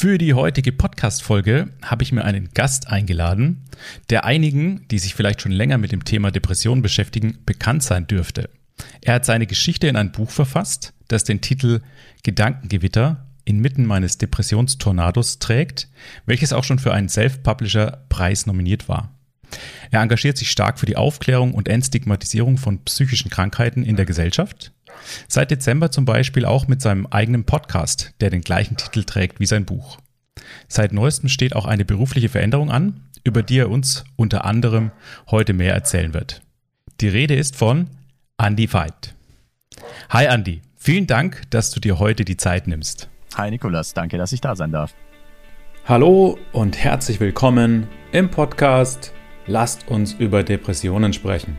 Für die heutige Podcast-Folge habe ich mir einen Gast eingeladen, der einigen, die sich vielleicht schon länger mit dem Thema Depression beschäftigen, bekannt sein dürfte. Er hat seine Geschichte in ein Buch verfasst, das den Titel Gedankengewitter inmitten meines Depressionstornados trägt, welches auch schon für einen Self-Publisher-Preis nominiert war. Er engagiert sich stark für die Aufklärung und Entstigmatisierung von psychischen Krankheiten in der Gesellschaft. Seit Dezember zum Beispiel auch mit seinem eigenen Podcast, der den gleichen Titel trägt wie sein Buch. Seit neuestem steht auch eine berufliche Veränderung an, über die er uns unter anderem heute mehr erzählen wird. Die Rede ist von Andy Veit. Hi Andy, vielen Dank, dass du dir heute die Zeit nimmst. Hi Nikolas, danke, dass ich da sein darf. Hallo und herzlich willkommen im Podcast Lasst uns über Depressionen sprechen.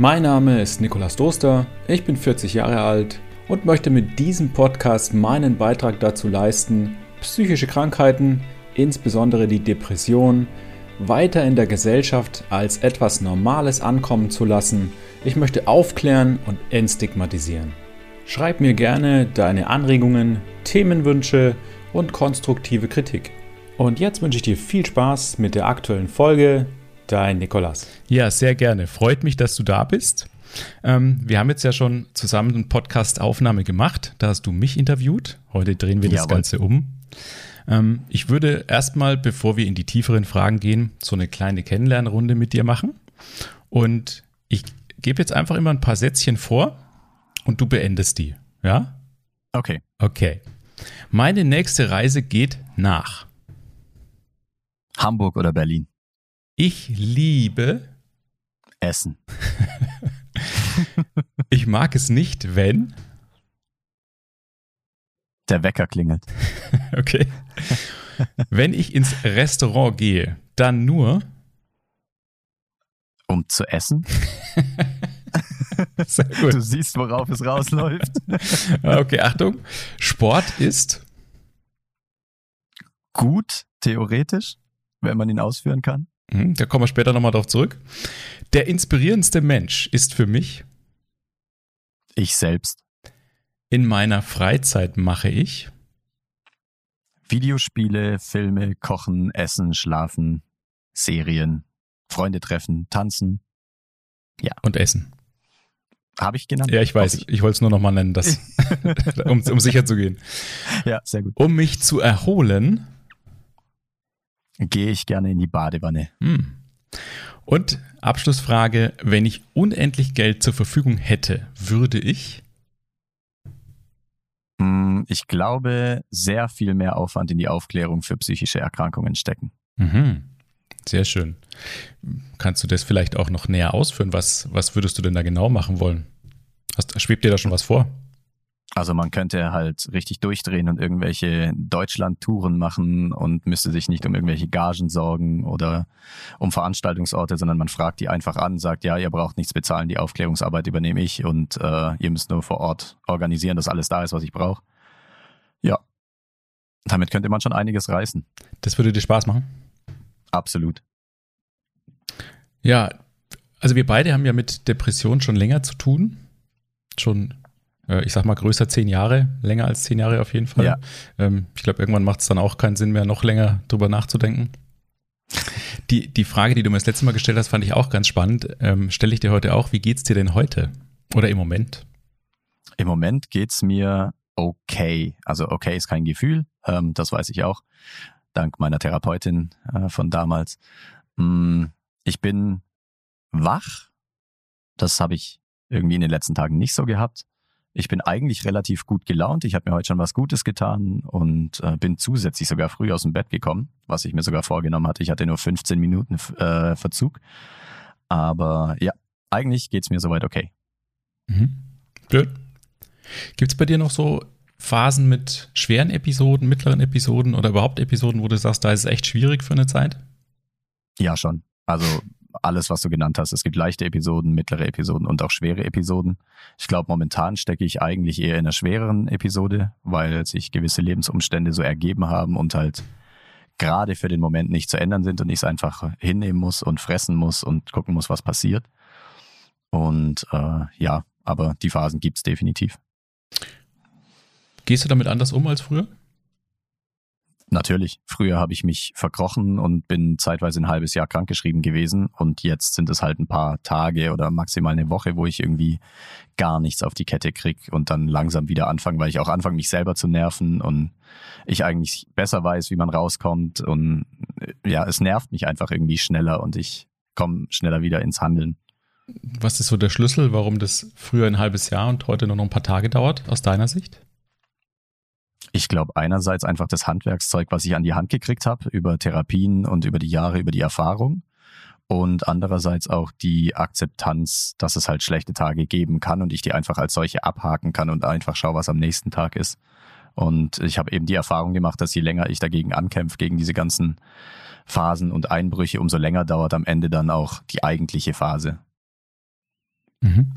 Mein Name ist Nikolas Doster, ich bin 40 Jahre alt und möchte mit diesem Podcast meinen Beitrag dazu leisten, psychische Krankheiten, insbesondere die Depression, weiter in der Gesellschaft als etwas Normales ankommen zu lassen. Ich möchte aufklären und entstigmatisieren. Schreib mir gerne deine Anregungen, Themenwünsche und konstruktive Kritik. Und jetzt wünsche ich dir viel Spaß mit der aktuellen Folge Dein Nikolas. Ja, sehr gerne. Freut mich, dass du da bist. Ähm, wir haben jetzt ja schon zusammen eine Podcast-Aufnahme gemacht. Da hast du mich interviewt. Heute drehen wir Jawohl. das Ganze um. Ähm, ich würde erstmal, bevor wir in die tieferen Fragen gehen, so eine kleine Kennenlernrunde mit dir machen. Und ich gebe jetzt einfach immer ein paar Sätzchen vor und du beendest die. Ja? Okay. Okay. Meine nächste Reise geht nach Hamburg oder Berlin. Ich liebe Essen. ich mag es nicht, wenn der Wecker klingelt. okay. wenn ich ins Restaurant gehe, dann nur um zu essen. Du siehst, worauf es rausläuft. okay, Achtung. Sport ist gut, theoretisch, wenn man ihn ausführen kann. Mhm, da kommen wir später nochmal drauf zurück. Der inspirierendste Mensch ist für mich ich selbst. In meiner Freizeit mache ich Videospiele, Filme, Kochen, Essen, Schlafen, Serien, Freunde treffen, tanzen. Ja. Und Essen. Habe ich genannt? Ja, ich weiß. Ich, ich wollte es nur nochmal nennen, das, um, um sicher zu gehen. Ja, sehr gut. Um mich zu erholen gehe ich gerne in die Badewanne. Hm. Und Abschlussfrage, wenn ich unendlich Geld zur Verfügung hätte, würde ich? Hm, ich glaube, sehr viel mehr Aufwand in die Aufklärung für psychische Erkrankungen stecken. Mhm. Sehr schön. Kannst du das vielleicht auch noch näher ausführen? Was, was würdest du denn da genau machen wollen? Hast, schwebt dir da schon was vor? Also man könnte halt richtig durchdrehen und irgendwelche Deutschland-Touren machen und müsste sich nicht um irgendwelche Gagen sorgen oder um Veranstaltungsorte, sondern man fragt die einfach an, sagt, ja, ihr braucht nichts bezahlen, die Aufklärungsarbeit übernehme ich und äh, ihr müsst nur vor Ort organisieren, dass alles da ist, was ich brauche. Ja, damit könnte man schon einiges reißen. Das würde dir Spaß machen? Absolut. Ja, also wir beide haben ja mit Depression schon länger zu tun. Schon ich sag mal größer zehn Jahre, länger als zehn Jahre auf jeden Fall. Ja. Ähm, ich glaube, irgendwann macht es dann auch keinen Sinn mehr, noch länger drüber nachzudenken. Die, die Frage, die du mir das letzte Mal gestellt hast, fand ich auch ganz spannend. Ähm, Stelle ich dir heute auch, wie geht's dir denn heute? Oder im Moment? Im Moment geht's mir okay. Also okay ist kein Gefühl, ähm, das weiß ich auch, dank meiner Therapeutin äh, von damals. Mm, ich bin wach. Das habe ich irgendwie in den letzten Tagen nicht so gehabt. Ich bin eigentlich relativ gut gelaunt. Ich habe mir heute schon was Gutes getan und äh, bin zusätzlich sogar früh aus dem Bett gekommen, was ich mir sogar vorgenommen hatte. Ich hatte nur 15 Minuten äh, Verzug. Aber ja, eigentlich geht's mir soweit okay. Mhm. Gut. Gibt's bei dir noch so Phasen mit schweren Episoden, mittleren Episoden oder überhaupt Episoden, wo du sagst, da ist es echt schwierig für eine Zeit? Ja, schon. Also alles, was du genannt hast. Es gibt leichte Episoden, mittlere Episoden und auch schwere Episoden. Ich glaube, momentan stecke ich eigentlich eher in einer schwereren Episode, weil sich gewisse Lebensumstände so ergeben haben und halt gerade für den Moment nicht zu ändern sind und ich es einfach hinnehmen muss und fressen muss und gucken muss, was passiert. Und äh, ja, aber die Phasen gibt es definitiv. Gehst du damit anders um als früher? Natürlich. Früher habe ich mich verkrochen und bin zeitweise ein halbes Jahr krankgeschrieben gewesen. Und jetzt sind es halt ein paar Tage oder maximal eine Woche, wo ich irgendwie gar nichts auf die Kette krieg und dann langsam wieder anfange, weil ich auch anfange, mich selber zu nerven und ich eigentlich besser weiß, wie man rauskommt. Und ja, es nervt mich einfach irgendwie schneller und ich komme schneller wieder ins Handeln. Was ist so der Schlüssel, warum das früher ein halbes Jahr und heute nur noch ein paar Tage dauert, aus deiner Sicht? Ich glaube einerseits einfach das Handwerkszeug, was ich an die Hand gekriegt habe, über Therapien und über die Jahre, über die Erfahrung. Und andererseits auch die Akzeptanz, dass es halt schlechte Tage geben kann und ich die einfach als solche abhaken kann und einfach schaue, was am nächsten Tag ist. Und ich habe eben die Erfahrung gemacht, dass je länger ich dagegen ankämpfe, gegen diese ganzen Phasen und Einbrüche, umso länger dauert am Ende dann auch die eigentliche Phase. Mhm.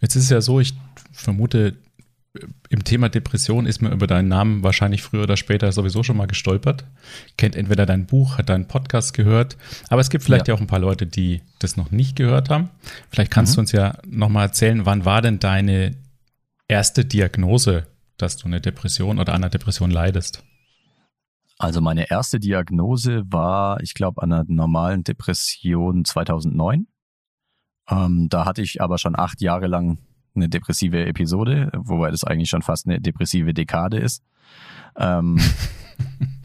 Jetzt ist es ja so, ich vermute, im Thema Depression ist man über deinen Namen wahrscheinlich früher oder später sowieso schon mal gestolpert. Kennt entweder dein Buch, hat deinen Podcast gehört, aber es gibt vielleicht ja, ja auch ein paar Leute, die das noch nicht gehört haben. Vielleicht kannst mhm. du uns ja nochmal erzählen, wann war denn deine erste Diagnose, dass du eine Depression oder an einer Depression leidest? Also meine erste Diagnose war, ich glaube, an einer normalen Depression 2009. Ähm, da hatte ich aber schon acht Jahre lang eine depressive Episode, wobei das eigentlich schon fast eine depressive Dekade ist. Ähm,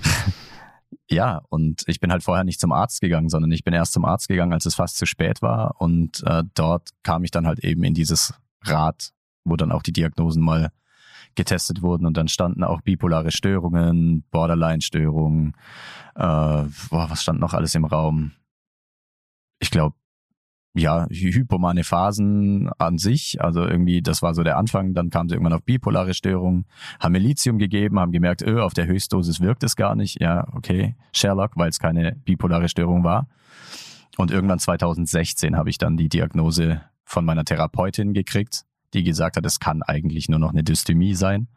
ja, und ich bin halt vorher nicht zum Arzt gegangen, sondern ich bin erst zum Arzt gegangen, als es fast zu spät war. Und äh, dort kam ich dann halt eben in dieses Rad, wo dann auch die Diagnosen mal getestet wurden und dann standen auch bipolare Störungen, Borderline-Störungen, äh, boah, was stand noch alles im Raum? Ich glaube, ja, hypomane Phasen an sich. Also irgendwie, das war so der Anfang. Dann kam sie irgendwann auf bipolare Störungen, haben mir Lithium gegeben, haben gemerkt, öh, auf der Höchstdosis wirkt es gar nicht. Ja, okay, Sherlock, weil es keine bipolare Störung war. Und irgendwann 2016 habe ich dann die Diagnose von meiner Therapeutin gekriegt, die gesagt hat, es kann eigentlich nur noch eine Dysthymie sein.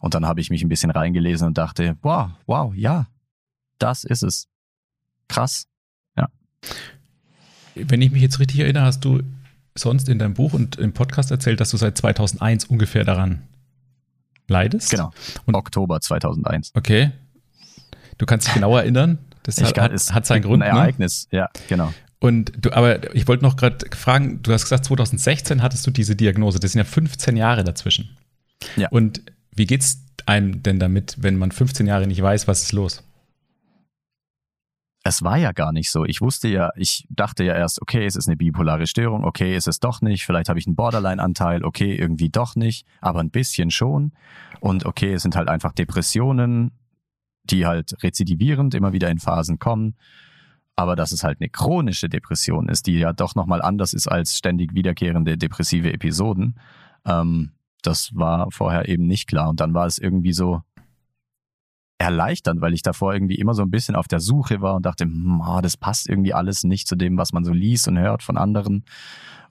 Und dann habe ich mich ein bisschen reingelesen und dachte, wow, wow, ja, das ist es. Krass. Ja wenn ich mich jetzt richtig erinnere, hast du sonst in deinem Buch und im Podcast erzählt, dass du seit 2001 ungefähr daran leidest. Genau. Und Oktober 2001. Okay. Du kannst dich genau erinnern. Das hat, hat, hat seinen Grund. Ein ne? Ereignis, ne? ja, genau. Und du, aber ich wollte noch gerade fragen, du hast gesagt, 2016 hattest du diese Diagnose. Das sind ja 15 Jahre dazwischen. Ja. Und wie geht's einem denn damit, wenn man 15 Jahre nicht weiß, was ist los? Es war ja gar nicht so. Ich wusste ja, ich dachte ja erst, okay, es ist eine bipolare Störung, okay, ist es doch nicht, vielleicht habe ich einen Borderline-Anteil, okay, irgendwie doch nicht, aber ein bisschen schon. Und okay, es sind halt einfach Depressionen, die halt rezidivierend immer wieder in Phasen kommen. Aber dass es halt eine chronische Depression ist, die ja doch nochmal anders ist als ständig wiederkehrende depressive Episoden, ähm, das war vorher eben nicht klar. Und dann war es irgendwie so, erleichternd, weil ich davor irgendwie immer so ein bisschen auf der Suche war und dachte, oh, das passt irgendwie alles nicht zu dem, was man so liest und hört von anderen.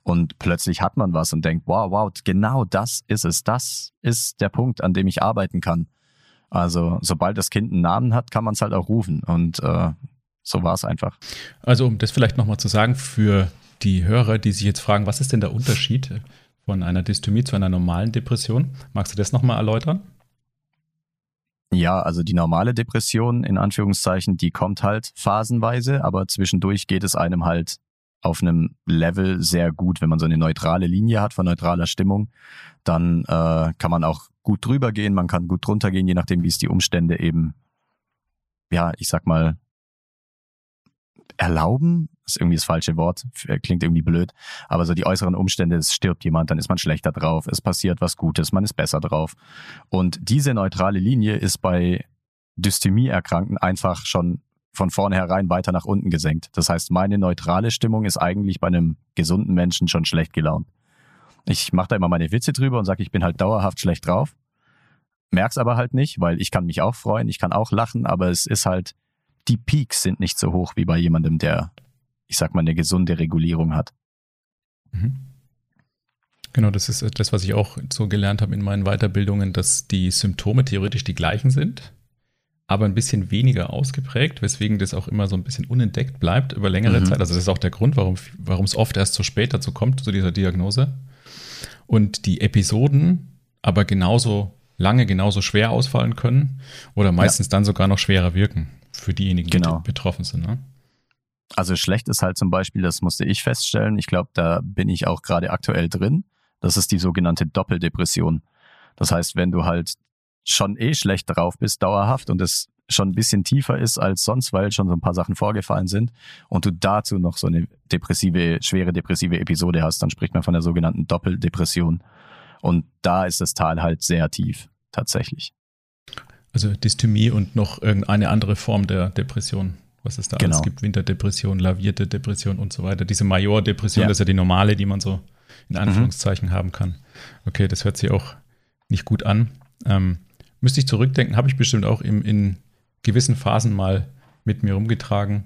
Und plötzlich hat man was und denkt, wow, wow, genau das ist es. Das ist der Punkt, an dem ich arbeiten kann. Also sobald das Kind einen Namen hat, kann man es halt auch rufen. Und äh, so war es einfach. Also um das vielleicht nochmal zu sagen für die Hörer, die sich jetzt fragen, was ist denn der Unterschied von einer Dysthymie zu einer normalen Depression? Magst du das nochmal erläutern? Ja, also die normale Depression in Anführungszeichen, die kommt halt phasenweise, aber zwischendurch geht es einem halt auf einem Level sehr gut, wenn man so eine neutrale Linie hat von neutraler Stimmung, dann äh, kann man auch gut drüber gehen, man kann gut drunter gehen, je nachdem, wie es die Umstände eben, ja, ich sag mal, erlauben, ist irgendwie das falsche Wort, klingt irgendwie blöd, aber so die äußeren Umstände, es stirbt jemand, dann ist man schlechter drauf, es passiert was Gutes, man ist besser drauf. Und diese neutrale Linie ist bei Dysthymie-Erkrankten einfach schon von vornherein weiter nach unten gesenkt. Das heißt, meine neutrale Stimmung ist eigentlich bei einem gesunden Menschen schon schlecht gelaunt. Ich mache da immer meine Witze drüber und sage, ich bin halt dauerhaft schlecht drauf. Merk's aber halt nicht, weil ich kann mich auch freuen, ich kann auch lachen, aber es ist halt, die Peaks sind nicht so hoch wie bei jemandem, der ich sag mal, eine gesunde Regulierung hat. Mhm. Genau, das ist das, was ich auch so gelernt habe in meinen Weiterbildungen, dass die Symptome theoretisch die gleichen sind, aber ein bisschen weniger ausgeprägt, weswegen das auch immer so ein bisschen unentdeckt bleibt über längere mhm. Zeit. Also das ist auch der Grund, warum, warum es oft erst so spät dazu kommt, zu dieser Diagnose. Und die Episoden aber genauso lange genauso schwer ausfallen können oder meistens ja. dann sogar noch schwerer wirken für diejenigen, genau. die betroffen sind. Ne? Also schlecht ist halt zum Beispiel, das musste ich feststellen, ich glaube, da bin ich auch gerade aktuell drin, das ist die sogenannte Doppeldepression. Das heißt, wenn du halt schon eh schlecht drauf bist, dauerhaft und es schon ein bisschen tiefer ist als sonst, weil schon so ein paar Sachen vorgefallen sind und du dazu noch so eine depressive, schwere depressive Episode hast, dann spricht man von der sogenannten Doppeldepression. Und da ist das Tal halt sehr tief, tatsächlich. Also Dysthymie und noch irgendeine andere Form der Depression, was es da genau. alles gibt. Winterdepression, lavierte Depression und so weiter. Diese Major-Depression, ja. das ist ja die normale, die man so in mhm. Anführungszeichen mhm. haben kann. Okay, das hört sich auch nicht gut an. Ähm, müsste ich zurückdenken, habe ich bestimmt auch im, in gewissen Phasen mal mit mir rumgetragen.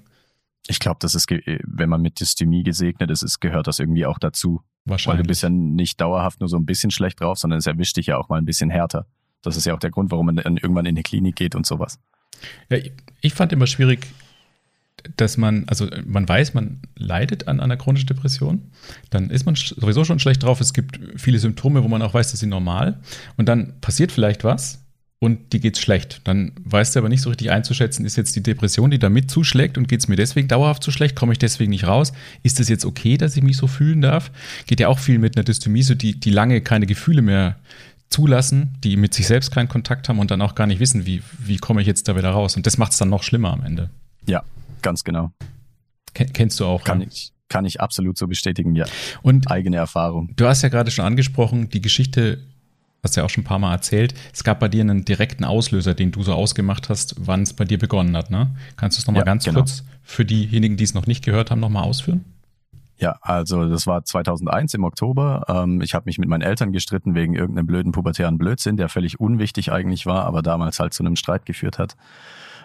Ich glaube, das ist, wenn man mit Dysthymie gesegnet ist, ist, gehört das irgendwie auch dazu. Wahrscheinlich. Weil du bist ja nicht dauerhaft nur so ein bisschen schlecht drauf, sondern es erwischt dich ja auch mal ein bisschen härter. Das ist ja auch der Grund, warum man dann irgendwann in die Klinik geht und sowas. Ja, ich fand immer schwierig, dass man, also man weiß, man leidet an einer chronischen Depression, dann ist man sowieso schon schlecht drauf. Es gibt viele Symptome, wo man auch weiß, das sind normal. Und dann passiert vielleicht was und die geht's schlecht. Dann weißt du aber nicht so richtig einzuschätzen, ist jetzt die Depression, die da mit zuschlägt und geht's mir deswegen dauerhaft so schlecht, komme ich deswegen nicht raus? Ist es jetzt okay, dass ich mich so fühlen darf? Geht ja auch viel mit einer Dysthymie, so die, die lange keine Gefühle mehr zulassen, die mit sich selbst keinen Kontakt haben und dann auch gar nicht wissen, wie, wie komme ich jetzt da wieder raus. Und das macht es dann noch schlimmer am Ende. Ja, ganz genau. Ken, kennst du auch? Kann ja? ich, kann ich absolut so bestätigen, ja. Und eigene Erfahrung. Du hast ja gerade schon angesprochen, die Geschichte hast ja auch schon ein paar Mal erzählt, es gab bei dir einen direkten Auslöser, den du so ausgemacht hast, wann es bei dir begonnen hat. Ne? Kannst du es nochmal ja, ganz genau. kurz für diejenigen, die es noch nicht gehört haben, nochmal ausführen? Ja, also das war 2001 im Oktober. Ähm, ich habe mich mit meinen Eltern gestritten wegen irgendeinem blöden pubertären Blödsinn, der völlig unwichtig eigentlich war, aber damals halt zu einem Streit geführt hat.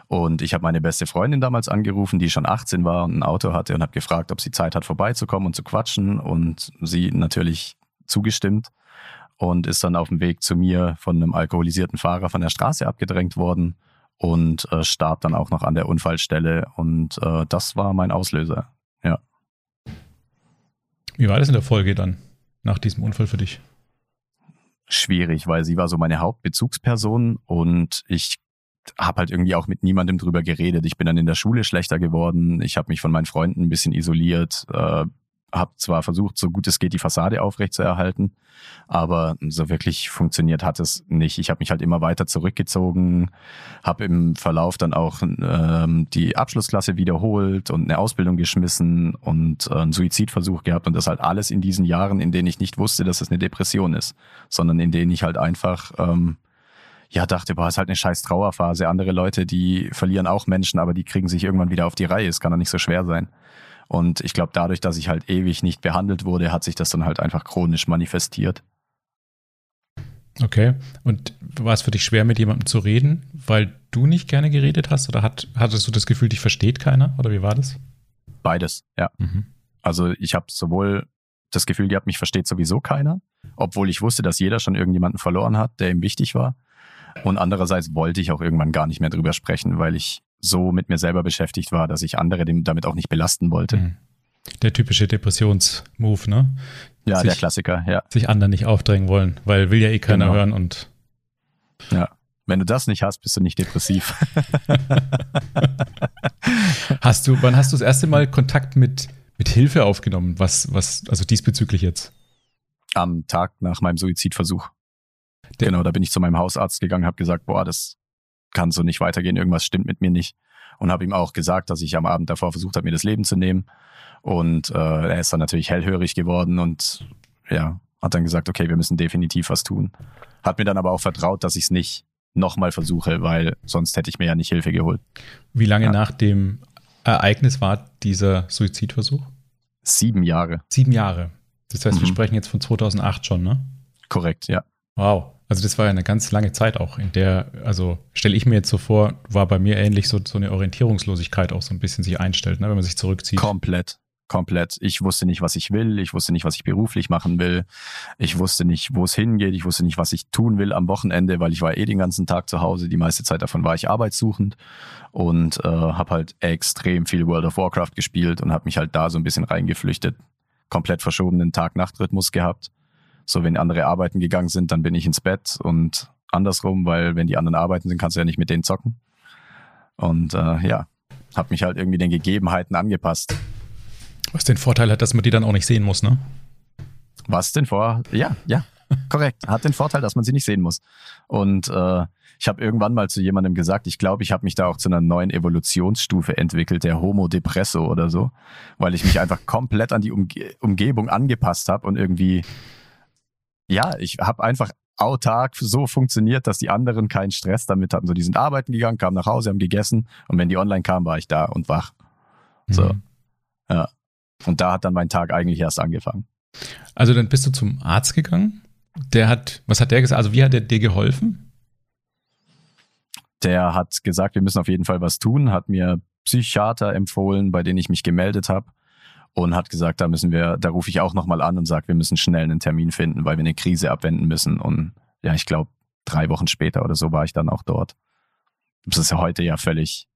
Und ich habe meine beste Freundin damals angerufen, die schon 18 war und ein Auto hatte und habe gefragt, ob sie Zeit hat, vorbeizukommen und zu quatschen. Und sie natürlich zugestimmt und ist dann auf dem Weg zu mir von einem alkoholisierten Fahrer von der Straße abgedrängt worden und äh, starb dann auch noch an der Unfallstelle. Und äh, das war mein Auslöser. Ja. Wie war das in der Folge dann nach diesem Unfall für dich? Schwierig, weil sie war so meine Hauptbezugsperson und ich habe halt irgendwie auch mit niemandem drüber geredet. Ich bin dann in der Schule schlechter geworden. Ich habe mich von meinen Freunden ein bisschen isoliert, äh, habe zwar versucht, so gut es geht, die Fassade aufrechtzuerhalten, aber so wirklich funktioniert hat es nicht. Ich habe mich halt immer weiter zurückgezogen, habe im Verlauf dann auch ähm, die Abschlussklasse wiederholt und eine Ausbildung geschmissen und äh, einen Suizidversuch gehabt und das halt alles in diesen Jahren, in denen ich nicht wusste, dass es eine Depression ist, sondern in denen ich halt einfach ähm, ja, dachte, boah, ist halt eine scheiß Trauerphase. Andere Leute, die verlieren auch Menschen, aber die kriegen sich irgendwann wieder auf die Reihe. Es kann doch nicht so schwer sein. Und ich glaube, dadurch, dass ich halt ewig nicht behandelt wurde, hat sich das dann halt einfach chronisch manifestiert. Okay. Und war es für dich schwer, mit jemandem zu reden, weil du nicht gerne geredet hast? Oder hat, hattest du das Gefühl, dich versteht keiner? Oder wie war das? Beides, ja. Mhm. Also ich habe sowohl das Gefühl gehabt, mich versteht sowieso keiner, obwohl ich wusste, dass jeder schon irgendjemanden verloren hat, der ihm wichtig war. Und andererseits wollte ich auch irgendwann gar nicht mehr drüber sprechen, weil ich so mit mir selber beschäftigt war, dass ich andere damit auch nicht belasten wollte. Mhm. Der typische Depressionsmove, ne? Ja, sich, der Klassiker, ja. Sich anderen nicht aufdrängen wollen, weil will ja eh keiner genau. hören und. Ja. Wenn du das nicht hast, bist du nicht depressiv. hast du, wann hast du das erste Mal Kontakt mit, mit Hilfe aufgenommen? Was, was, also diesbezüglich jetzt? Am Tag nach meinem Suizidversuch. Genau, da bin ich zu meinem Hausarzt gegangen, habe gesagt, boah, das kann so nicht weitergehen, irgendwas stimmt mit mir nicht. Und habe ihm auch gesagt, dass ich am Abend davor versucht habe, mir das Leben zu nehmen. Und äh, er ist dann natürlich hellhörig geworden und ja, hat dann gesagt, okay, wir müssen definitiv was tun. Hat mir dann aber auch vertraut, dass ich es nicht nochmal versuche, weil sonst hätte ich mir ja nicht Hilfe geholt. Wie lange ja. nach dem Ereignis war dieser Suizidversuch? Sieben Jahre. Sieben Jahre. Das heißt, mhm. wir sprechen jetzt von 2008 schon, ne? Korrekt, ja. Wow. Also das war ja eine ganz lange Zeit auch, in der, also stelle ich mir jetzt so vor, war bei mir ähnlich so, so eine Orientierungslosigkeit auch so ein bisschen sich einstellt, ne, wenn man sich zurückzieht. Komplett, komplett. Ich wusste nicht, was ich will, ich wusste nicht, was ich beruflich machen will, ich wusste nicht, wo es hingeht, ich wusste nicht, was ich tun will am Wochenende, weil ich war eh den ganzen Tag zu Hause, die meiste Zeit davon war ich arbeitssuchend und äh, habe halt extrem viel World of Warcraft gespielt und habe mich halt da so ein bisschen reingeflüchtet, komplett verschobenen Tag-Nacht-Rhythmus gehabt so, wenn andere arbeiten gegangen sind, dann bin ich ins Bett und andersrum, weil wenn die anderen arbeiten sind, kannst du ja nicht mit denen zocken. Und äh, ja, habe mich halt irgendwie den Gegebenheiten angepasst. Was den Vorteil hat, dass man die dann auch nicht sehen muss, ne? Was den Vor... Ja, ja, korrekt. Hat den Vorteil, dass man sie nicht sehen muss. Und äh, ich habe irgendwann mal zu jemandem gesagt, ich glaube, ich habe mich da auch zu einer neuen Evolutionsstufe entwickelt, der Homo Depresso oder so, weil ich mich einfach komplett an die Umge Umgebung angepasst habe und irgendwie, ja, ich habe einfach autark so funktioniert, dass die anderen keinen Stress damit hatten. So, die sind arbeiten gegangen, kamen nach Hause, haben gegessen und wenn die online kamen, war ich da und wach. So, mhm. ja. Und da hat dann mein Tag eigentlich erst angefangen. Also dann bist du zum Arzt gegangen. Der hat, was hat der gesagt? Also wie hat der dir geholfen? Der hat gesagt, wir müssen auf jeden Fall was tun, hat mir Psychiater empfohlen, bei denen ich mich gemeldet habe und hat gesagt, da müssen wir, da rufe ich auch nochmal an und sage, wir müssen schnell einen Termin finden, weil wir eine Krise abwenden müssen. Und ja, ich glaube, drei Wochen später oder so war ich dann auch dort. Das ist ja heute ja völlig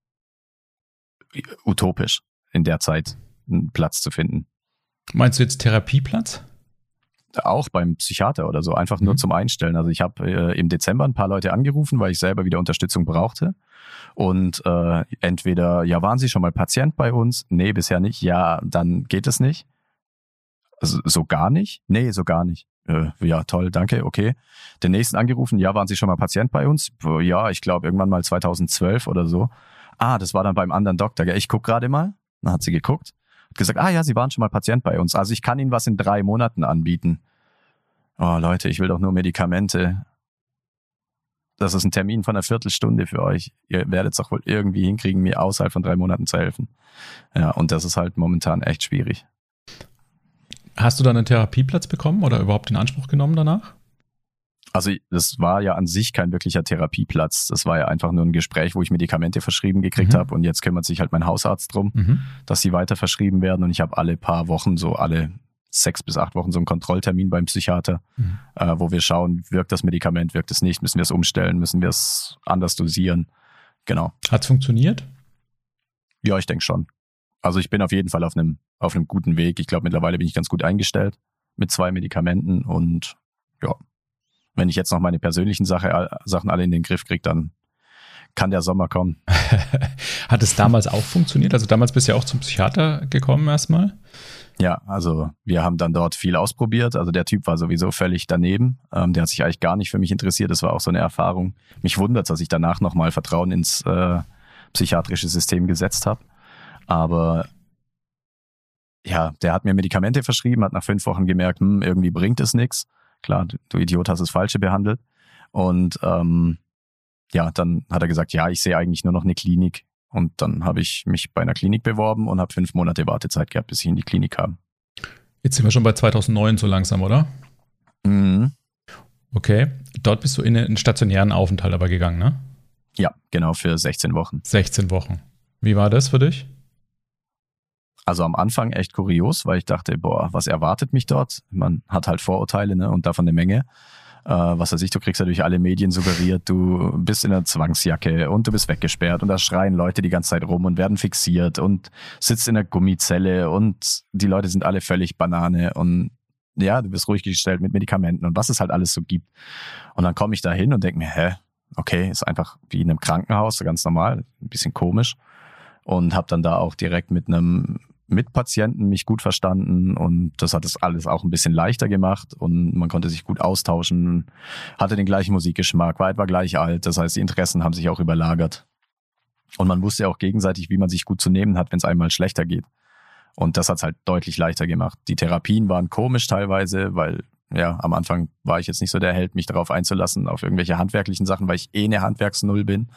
utopisch, in der Zeit einen Platz zu finden. Meinst du jetzt Therapieplatz? Auch beim Psychiater oder so, einfach nur mhm. zum Einstellen. Also ich habe äh, im Dezember ein paar Leute angerufen, weil ich selber wieder Unterstützung brauchte. Und äh, entweder, ja, waren Sie schon mal Patient bei uns? Nee, bisher nicht. Ja, dann geht es nicht. Also, so gar nicht? Nee, so gar nicht. Äh, ja, toll, danke, okay. Den nächsten angerufen, ja, waren Sie schon mal Patient bei uns? Ja, ich glaube irgendwann mal 2012 oder so. Ah, das war dann beim anderen Doktor. Ich guck gerade mal. Dann hat sie geguckt gesagt, ah ja, Sie waren schon mal Patient bei uns. Also ich kann Ihnen was in drei Monaten anbieten. Oh Leute, ich will doch nur Medikamente. Das ist ein Termin von einer Viertelstunde für euch. Ihr werdet es doch wohl irgendwie hinkriegen, mir außerhalb von drei Monaten zu helfen. Ja, und das ist halt momentan echt schwierig. Hast du dann einen Therapieplatz bekommen oder überhaupt in Anspruch genommen danach? Also das war ja an sich kein wirklicher Therapieplatz. Das war ja einfach nur ein Gespräch, wo ich Medikamente verschrieben gekriegt mhm. habe und jetzt kümmert sich halt mein Hausarzt drum, mhm. dass sie weiter verschrieben werden und ich habe alle paar Wochen, so alle sechs bis acht Wochen so einen Kontrolltermin beim Psychiater, mhm. äh, wo wir schauen, wirkt das Medikament, wirkt es nicht, müssen wir es umstellen, müssen wir es anders dosieren. Genau. Hat es funktioniert? Ja, ich denke schon. Also ich bin auf jeden Fall auf einem, auf einem guten Weg. Ich glaube, mittlerweile bin ich ganz gut eingestellt mit zwei Medikamenten und ja, wenn ich jetzt noch meine persönlichen Sache, Sachen alle in den Griff kriege, dann kann der Sommer kommen. Hat es damals auch funktioniert? Also damals bist du ja auch zum Psychiater gekommen erstmal? Ja, also wir haben dann dort viel ausprobiert. Also der Typ war sowieso völlig daneben. Ähm, der hat sich eigentlich gar nicht für mich interessiert. Das war auch so eine Erfahrung. Mich wundert, dass ich danach nochmal Vertrauen ins äh, psychiatrische System gesetzt habe. Aber ja, der hat mir Medikamente verschrieben, hat nach fünf Wochen gemerkt, hm, irgendwie bringt es nichts klar, du Idiot hast das Falsche behandelt. Und ähm, ja, dann hat er gesagt, ja, ich sehe eigentlich nur noch eine Klinik. Und dann habe ich mich bei einer Klinik beworben und habe fünf Monate Wartezeit gehabt, bis ich in die Klinik kam. Jetzt sind wir schon bei 2009 so langsam, oder? Mhm. Okay, dort bist du in einen stationären Aufenthalt aber gegangen, ne? Ja, genau, für 16 Wochen. 16 Wochen. Wie war das für dich? Also am Anfang echt kurios, weil ich dachte, boah, was erwartet mich dort? Man hat halt Vorurteile ne, und davon eine Menge. Äh, was weiß ich, du kriegst ja durch alle Medien suggeriert, du bist in einer Zwangsjacke und du bist weggesperrt und da schreien Leute die ganze Zeit rum und werden fixiert und sitzt in einer Gummizelle und die Leute sind alle völlig Banane und ja, du bist ruhig gestellt mit Medikamenten und was es halt alles so gibt. Und dann komme ich da hin und denke mir, hä, okay, ist einfach wie in einem Krankenhaus, ganz normal, ein bisschen komisch und habe dann da auch direkt mit einem mit Patienten mich gut verstanden und das hat es alles auch ein bisschen leichter gemacht und man konnte sich gut austauschen, hatte den gleichen Musikgeschmack, war etwa gleich alt, das heißt, die Interessen haben sich auch überlagert. Und man wusste auch gegenseitig, wie man sich gut zu nehmen hat, wenn es einmal schlechter geht. Und das hat es halt deutlich leichter gemacht. Die Therapien waren komisch teilweise, weil ja, am Anfang war ich jetzt nicht so der Held, mich darauf einzulassen, auf irgendwelche handwerklichen Sachen, weil ich eh eine Handwerksnull bin.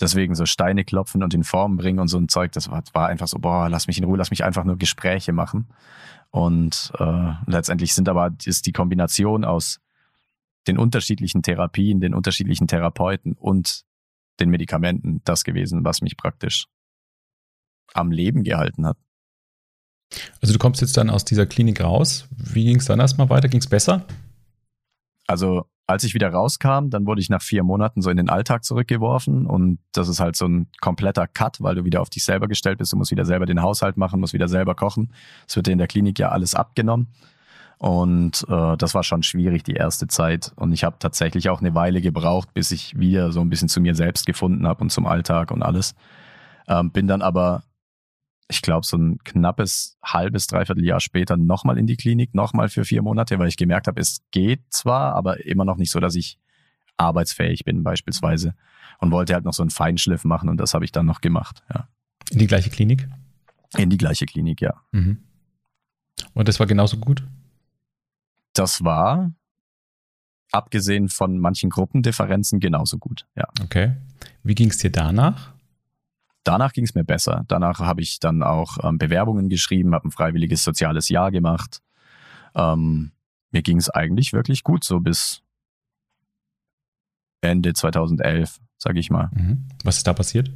Deswegen so Steine klopfen und in Form bringen und so ein Zeug, das war, war einfach so, boah, lass mich in Ruhe, lass mich einfach nur Gespräche machen. Und äh, letztendlich sind aber ist die Kombination aus den unterschiedlichen Therapien, den unterschiedlichen Therapeuten und den Medikamenten das gewesen, was mich praktisch am Leben gehalten hat. Also du kommst jetzt dann aus dieser Klinik raus. Wie ging es dann erstmal weiter? Ging es besser? Also als ich wieder rauskam, dann wurde ich nach vier Monaten so in den Alltag zurückgeworfen und das ist halt so ein kompletter Cut, weil du wieder auf dich selber gestellt bist. Du musst wieder selber den Haushalt machen, musst wieder selber kochen. Es wird dir in der Klinik ja alles abgenommen. Und äh, das war schon schwierig die erste Zeit. Und ich habe tatsächlich auch eine Weile gebraucht, bis ich wieder so ein bisschen zu mir selbst gefunden habe und zum Alltag und alles. Ähm, bin dann aber, ich glaube, so ein knappes halbes, dreiviertel Jahr später nochmal in die Klinik, nochmal für vier Monate, weil ich gemerkt habe, es geht zwar, aber immer noch nicht so, dass ich arbeitsfähig bin beispielsweise. Und wollte halt noch so einen Feinschliff machen und das habe ich dann noch gemacht. Ja. In die gleiche Klinik? In die gleiche Klinik, ja. Mhm. Und das war genauso gut? Das war, abgesehen von manchen Gruppendifferenzen, genauso gut, ja. Okay. Wie ging es dir danach? Danach ging es mir besser. Danach habe ich dann auch ähm, Bewerbungen geschrieben, habe ein freiwilliges soziales Jahr gemacht. Ähm, mir ging es eigentlich wirklich gut, so bis Ende 2011, sage ich mal. Mhm. Was ist da passiert?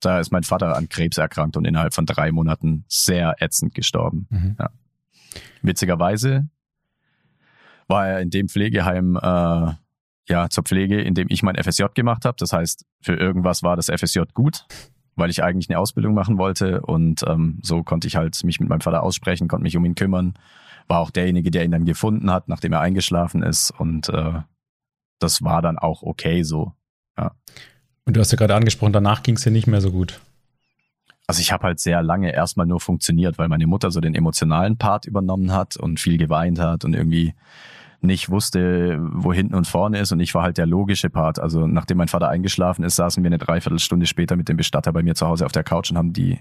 Da ist mein Vater an Krebs erkrankt und innerhalb von drei Monaten sehr ätzend gestorben. Mhm. Ja. Witzigerweise war er in dem Pflegeheim äh, ja zur Pflege, in dem ich mein FSJ gemacht habe. Das heißt, für irgendwas war das FSJ gut, weil ich eigentlich eine Ausbildung machen wollte und ähm, so konnte ich halt mich mit meinem Vater aussprechen, konnte mich um ihn kümmern. War auch derjenige, der ihn dann gefunden hat, nachdem er eingeschlafen ist und äh, das war dann auch okay so. Ja. Und du hast ja gerade angesprochen, danach ging es dir nicht mehr so gut. Also ich habe halt sehr lange erstmal nur funktioniert, weil meine Mutter so den emotionalen Part übernommen hat und viel geweint hat und irgendwie nicht wusste, wo hinten und vorne ist und ich war halt der logische Part. Also nachdem mein Vater eingeschlafen ist, saßen wir eine Dreiviertelstunde später mit dem Bestatter bei mir zu Hause auf der Couch und haben die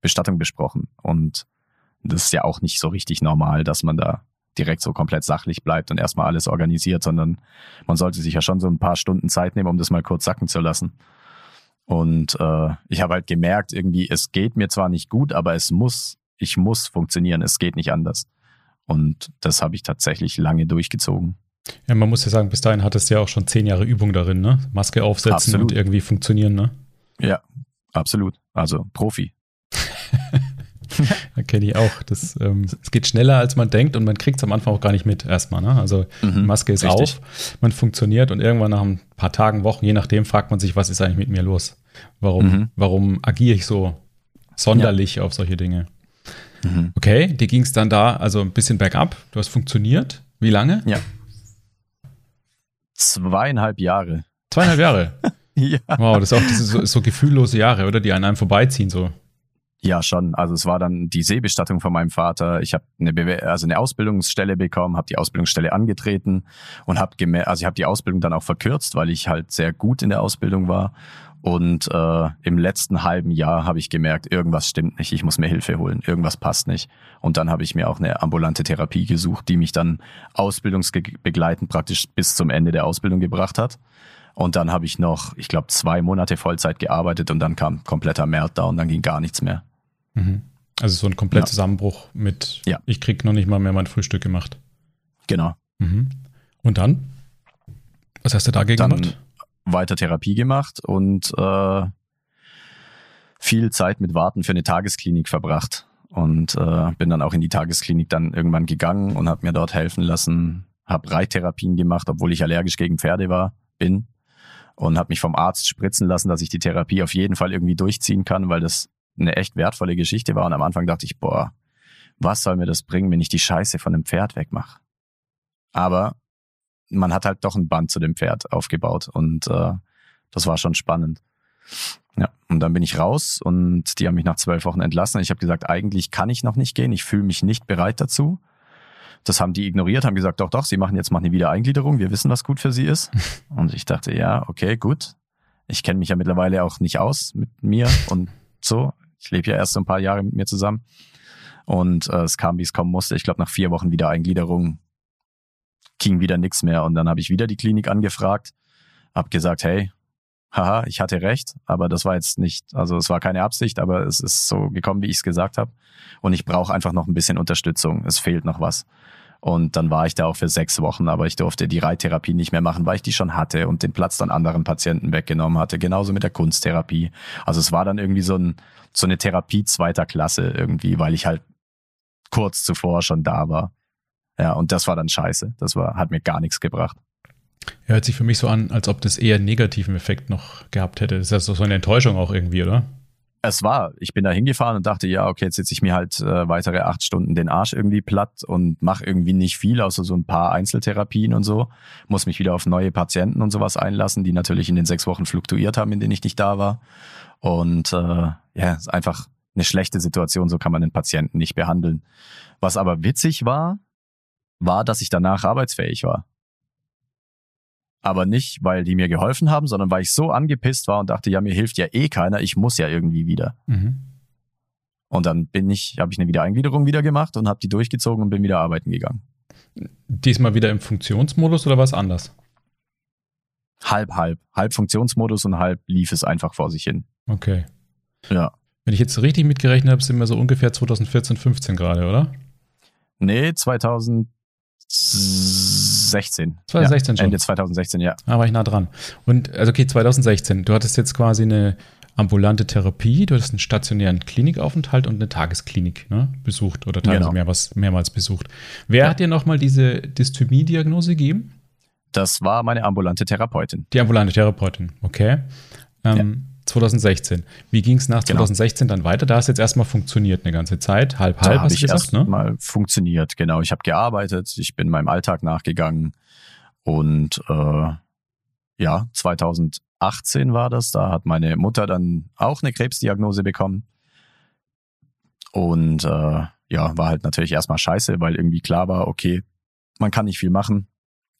Bestattung besprochen. Und das ist ja auch nicht so richtig normal, dass man da direkt so komplett sachlich bleibt und erstmal alles organisiert, sondern man sollte sich ja schon so ein paar Stunden Zeit nehmen, um das mal kurz sacken zu lassen. Und äh, ich habe halt gemerkt, irgendwie, es geht mir zwar nicht gut, aber es muss, ich muss funktionieren, es geht nicht anders. Und das habe ich tatsächlich lange durchgezogen. Ja, man muss ja sagen, bis dahin hattest du ja auch schon zehn Jahre Übung darin, ne? Maske aufsetzen absolut. und irgendwie funktionieren, ne? Ja, absolut. Also Profi. da kenne ich auch. Das, ähm, es geht schneller, als man denkt und man kriegt es am Anfang auch gar nicht mit erstmal. Ne? Also mhm, Maske ist richtig. auf, man funktioniert und irgendwann nach ein paar Tagen, Wochen, je nachdem, fragt man sich, was ist eigentlich mit mir los? Warum, mhm. warum agiere ich so sonderlich ja. auf solche Dinge? Mhm. Okay, dir ging es dann da also ein bisschen bergab. Du hast funktioniert. Wie lange? Ja. Zweieinhalb Jahre. Zweieinhalb Jahre? ja. Wow, das ist auch das ist so, so gefühllose Jahre, oder? Die an einem vorbeiziehen so. Ja, schon. Also es war dann die Seebestattung von meinem Vater. Ich habe eine, Bewe also eine Ausbildungsstelle bekommen, habe die Ausbildungsstelle angetreten und habe also ich habe die Ausbildung dann auch verkürzt, weil ich halt sehr gut in der Ausbildung war. Und äh, im letzten halben Jahr habe ich gemerkt, irgendwas stimmt nicht, ich muss mir Hilfe holen, irgendwas passt nicht. Und dann habe ich mir auch eine ambulante Therapie gesucht, die mich dann ausbildungsbegleitend praktisch bis zum Ende der Ausbildung gebracht hat. Und dann habe ich noch, ich glaube, zwei Monate Vollzeit gearbeitet und dann kam kompletter Meltdown, dann ging gar nichts mehr. Mhm. Also so ein kompletter ja. Zusammenbruch mit, ja. ich krieg noch nicht mal mehr mein Frühstück gemacht. Genau. Mhm. Und dann? Was hast du dagegen dann gemacht? Weiter Therapie gemacht und äh, viel Zeit mit Warten für eine Tagesklinik verbracht. Und äh, bin dann auch in die Tagesklinik dann irgendwann gegangen und habe mir dort helfen lassen. Habe Reittherapien gemacht, obwohl ich allergisch gegen Pferde war, bin. Und habe mich vom Arzt spritzen lassen, dass ich die Therapie auf jeden Fall irgendwie durchziehen kann, weil das eine echt wertvolle Geschichte war. Und am Anfang dachte ich, boah, was soll mir das bringen, wenn ich die Scheiße von dem Pferd wegmache? Aber man hat halt doch ein Band zu dem Pferd aufgebaut und äh, das war schon spannend. Ja, und dann bin ich raus und die haben mich nach zwölf Wochen entlassen. Ich habe gesagt, eigentlich kann ich noch nicht gehen, ich fühle mich nicht bereit dazu. Das haben die ignoriert, haben gesagt, doch, doch, sie machen jetzt mal eine Wiedereingliederung, wir wissen, was gut für sie ist. Und ich dachte, ja, okay, gut. Ich kenne mich ja mittlerweile auch nicht aus mit mir und so. Ich lebe ja erst so ein paar Jahre mit mir zusammen. Und äh, es kam, wie es kommen musste. Ich glaube, nach vier Wochen Wiedereingliederung ging wieder nichts mehr. Und dann habe ich wieder die Klinik angefragt, habe gesagt, hey, haha, ich hatte recht, aber das war jetzt nicht, also es war keine Absicht, aber es ist so gekommen, wie ich es gesagt habe. Und ich brauche einfach noch ein bisschen Unterstützung. Es fehlt noch was. Und dann war ich da auch für sechs Wochen, aber ich durfte die Reittherapie nicht mehr machen, weil ich die schon hatte und den Platz dann anderen Patienten weggenommen hatte. Genauso mit der Kunsttherapie. Also es war dann irgendwie so, ein, so eine Therapie zweiter Klasse irgendwie, weil ich halt kurz zuvor schon da war. Ja, und das war dann scheiße. Das war, hat mir gar nichts gebracht. Ja, hört sich für mich so an, als ob das eher einen negativen Effekt noch gehabt hätte. Das ist ja so eine Enttäuschung auch irgendwie, oder? es war, ich bin da hingefahren und dachte, ja, okay, jetzt sitze ich mir halt äh, weitere acht Stunden den Arsch irgendwie platt und mache irgendwie nicht viel, außer so ein paar Einzeltherapien und so. Muss mich wieder auf neue Patienten und sowas einlassen, die natürlich in den sechs Wochen fluktuiert haben, in denen ich nicht da war. Und äh, ja, ist einfach eine schlechte Situation, so kann man den Patienten nicht behandeln. Was aber witzig war, war, dass ich danach arbeitsfähig war. Aber nicht, weil die mir geholfen haben, sondern weil ich so angepisst war und dachte, ja, mir hilft ja eh keiner, ich muss ja irgendwie wieder. Mhm. Und dann bin ich, habe ich eine Wiedereingliederung wieder gemacht und habe die durchgezogen und bin wieder arbeiten gegangen. Diesmal wieder im Funktionsmodus oder was anders? Halb, halb. Halb Funktionsmodus und halb lief es einfach vor sich hin. Okay. Ja. Wenn ich jetzt richtig mitgerechnet habe, sind wir so ungefähr 2014, 15 gerade, oder? Nee, 2016. 2016 ja, schon. Ende 2016, ja. Ah, war ich nah dran. Und, also okay, 2016. Du hattest jetzt quasi eine ambulante Therapie, du hattest einen stationären Klinikaufenthalt und eine Tagesklinik ne, besucht oder teilweise genau. mehrmals, mehrmals besucht. Wer ja. hat dir nochmal diese Dysthymie-Diagnose gegeben? Das war meine ambulante Therapeutin. Die ambulante Therapeutin, okay. Ähm. 2016. Wie ging es nach genau. 2016 dann weiter? Da hast jetzt erstmal funktioniert eine ganze Zeit, halb halb, da hast du gesagt, ne? Mal funktioniert, genau. Ich habe gearbeitet, ich bin meinem Alltag nachgegangen und äh, ja, 2018 war das. Da hat meine Mutter dann auch eine Krebsdiagnose bekommen und äh, ja, war halt natürlich erstmal scheiße, weil irgendwie klar war, okay, man kann nicht viel machen.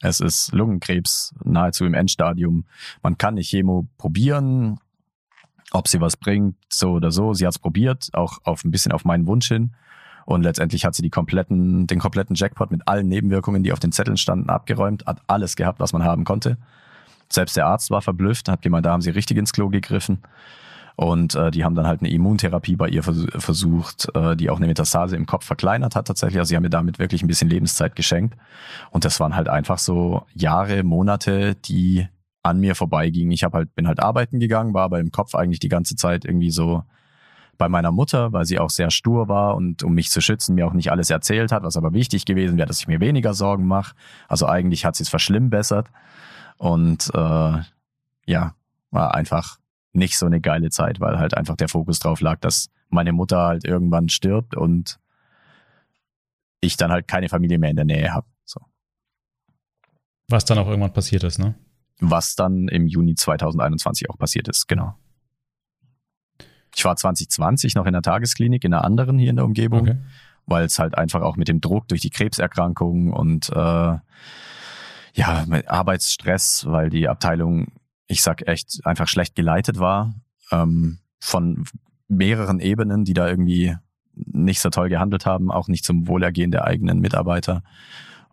Es ist Lungenkrebs nahezu im Endstadium. Man kann nicht Chemo probieren ob sie was bringt, so oder so. Sie hat es probiert, auch auf ein bisschen auf meinen Wunsch hin. Und letztendlich hat sie die kompletten, den kompletten Jackpot mit allen Nebenwirkungen, die auf den Zetteln standen, abgeräumt, hat alles gehabt, was man haben konnte. Selbst der Arzt war verblüfft, hat gemeint, da haben sie richtig ins Klo gegriffen. Und äh, die haben dann halt eine Immuntherapie bei ihr vers versucht, äh, die auch eine Metastase im Kopf verkleinert hat tatsächlich. Also sie haben mir damit wirklich ein bisschen Lebenszeit geschenkt. Und das waren halt einfach so Jahre, Monate, die an mir vorbeiging. Ich hab halt, bin halt arbeiten gegangen, war aber im Kopf eigentlich die ganze Zeit irgendwie so bei meiner Mutter, weil sie auch sehr stur war und um mich zu schützen, mir auch nicht alles erzählt hat, was aber wichtig gewesen wäre, dass ich mir weniger Sorgen mache. Also eigentlich hat sie es verschlimmbessert. Und äh, ja, war einfach nicht so eine geile Zeit, weil halt einfach der Fokus drauf lag, dass meine Mutter halt irgendwann stirbt und ich dann halt keine Familie mehr in der Nähe habe. So. Was dann auch irgendwann passiert ist, ne? Was dann im Juni 2021 auch passiert ist, genau. Ich war 2020 noch in der Tagesklinik, in einer anderen hier in der Umgebung, okay. weil es halt einfach auch mit dem Druck durch die Krebserkrankung und äh, ja, mit Arbeitsstress, weil die Abteilung, ich sag echt, einfach schlecht geleitet war, ähm, von mehreren Ebenen, die da irgendwie nicht so toll gehandelt haben, auch nicht zum Wohlergehen der eigenen Mitarbeiter.